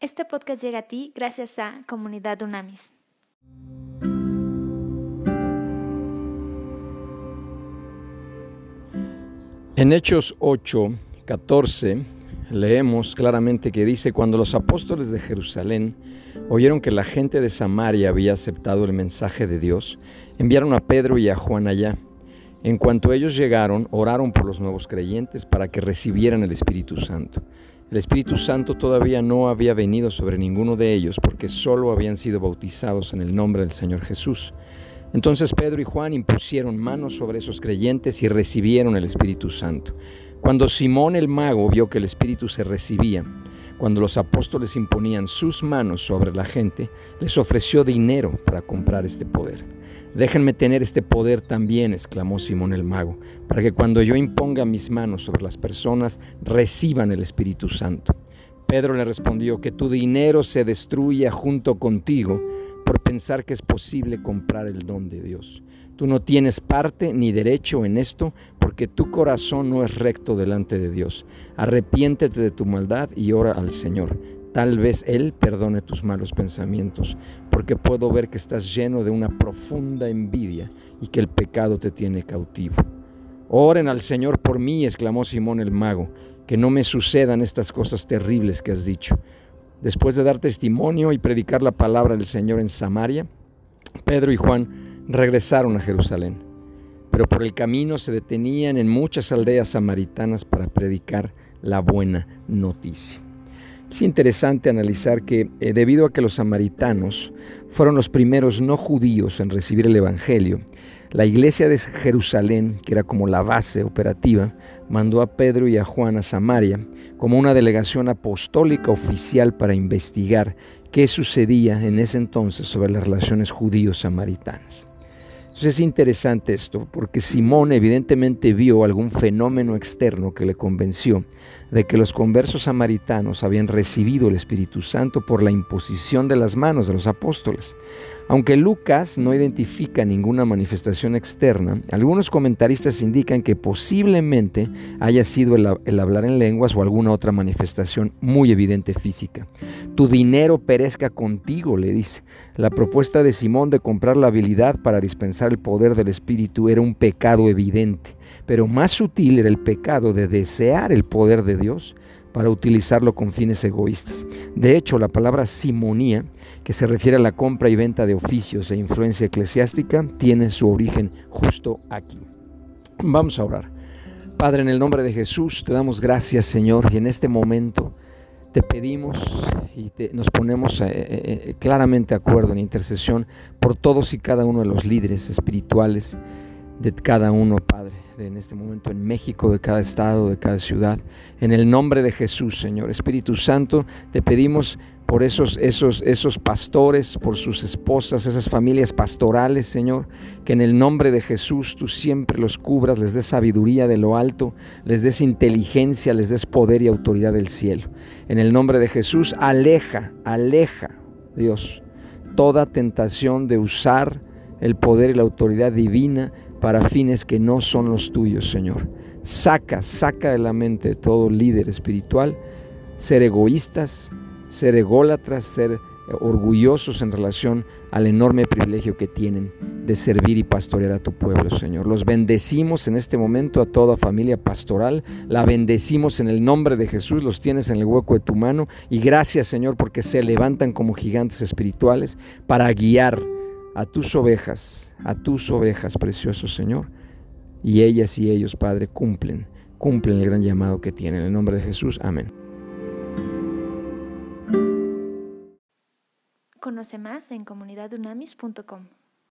Este podcast llega a ti gracias a Comunidad Unamis. En Hechos 8, 14 leemos claramente que dice, cuando los apóstoles de Jerusalén oyeron que la gente de Samaria había aceptado el mensaje de Dios, enviaron a Pedro y a Juan allá. En cuanto ellos llegaron, oraron por los nuevos creyentes para que recibieran el Espíritu Santo. El Espíritu Santo todavía no había venido sobre ninguno de ellos porque solo habían sido bautizados en el nombre del Señor Jesús. Entonces Pedro y Juan impusieron manos sobre esos creyentes y recibieron el Espíritu Santo. Cuando Simón el mago vio que el Espíritu se recibía, cuando los apóstoles imponían sus manos sobre la gente, les ofreció dinero para comprar este poder. Déjenme tener este poder también, exclamó Simón el mago, para que cuando yo imponga mis manos sobre las personas, reciban el Espíritu Santo. Pedro le respondió, que tu dinero se destruya junto contigo por pensar que es posible comprar el don de Dios. Tú no tienes parte ni derecho en esto porque tu corazón no es recto delante de Dios. Arrepiéntete de tu maldad y ora al Señor. Tal vez Él perdone tus malos pensamientos, porque puedo ver que estás lleno de una profunda envidia y que el pecado te tiene cautivo. Oren al Señor por mí, exclamó Simón el mago, que no me sucedan estas cosas terribles que has dicho. Después de dar testimonio y predicar la palabra del Señor en Samaria, Pedro y Juan regresaron a Jerusalén, pero por el camino se detenían en muchas aldeas samaritanas para predicar la buena noticia. Es interesante analizar que eh, debido a que los samaritanos fueron los primeros no judíos en recibir el Evangelio, la iglesia de Jerusalén, que era como la base operativa, mandó a Pedro y a Juan a Samaria como una delegación apostólica oficial para investigar qué sucedía en ese entonces sobre las relaciones judíos-samaritanas. Entonces es interesante esto, porque Simón evidentemente vio algún fenómeno externo que le convenció de que los conversos samaritanos habían recibido el Espíritu Santo por la imposición de las manos de los apóstoles. Aunque Lucas no identifica ninguna manifestación externa, algunos comentaristas indican que posiblemente haya sido el, hablar en lenguas o alguna otra manifestación muy evidente física. Tu dinero perezca contigo, le dice. La propuesta de Simón de comprar la habilidad para dispensar el poder del Espíritu era un pecado evidente, pero más sutil era el pecado de desear el poder de Dios para utilizarlo con fines egoístas. De hecho, la palabra simonía, que se refiere a la compra y venta de oficios e influencia eclesiástica, tiene su origen justo aquí. Vamos a orar. Padre, en el nombre de Jesús, te damos gracias, Señor, y en este momento te pedimos y nos ponemos eh, eh, eh, claramente de acuerdo en intercesión por todos y cada uno de los líderes espirituales de cada uno, Padre en este momento en México, de cada estado, de cada ciudad. En el nombre de Jesús, Señor. Espíritu Santo, te pedimos por esos, esos, esos pastores, por sus esposas, esas familias pastorales, Señor, que en el nombre de Jesús tú siempre los cubras, les des sabiduría de lo alto, les des inteligencia, les des poder y autoridad del cielo. En el nombre de Jesús, aleja, aleja, Dios, toda tentación de usar el poder y la autoridad divina para fines que no son los tuyos, Señor. Saca, saca de la mente de todo líder espiritual ser egoístas, ser ególatras, ser orgullosos en relación al enorme privilegio que tienen de servir y pastorear a tu pueblo, Señor. Los bendecimos en este momento a toda familia pastoral, la bendecimos en el nombre de Jesús, los tienes en el hueco de tu mano y gracias, Señor, porque se levantan como gigantes espirituales para guiar a tus ovejas, a tus ovejas, precioso Señor. Y ellas y ellos, Padre, cumplen, cumplen el gran llamado que tienen. En el nombre de Jesús, amén. Conoce más en comunidadunamis.com.